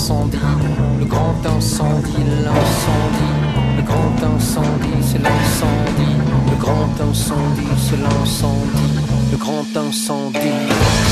c'est l'incendie, le grand incendie, l'incendie, le grand incendie, c'est l'incendie, le grand incendie, c'est l'incendie, le grand incendie.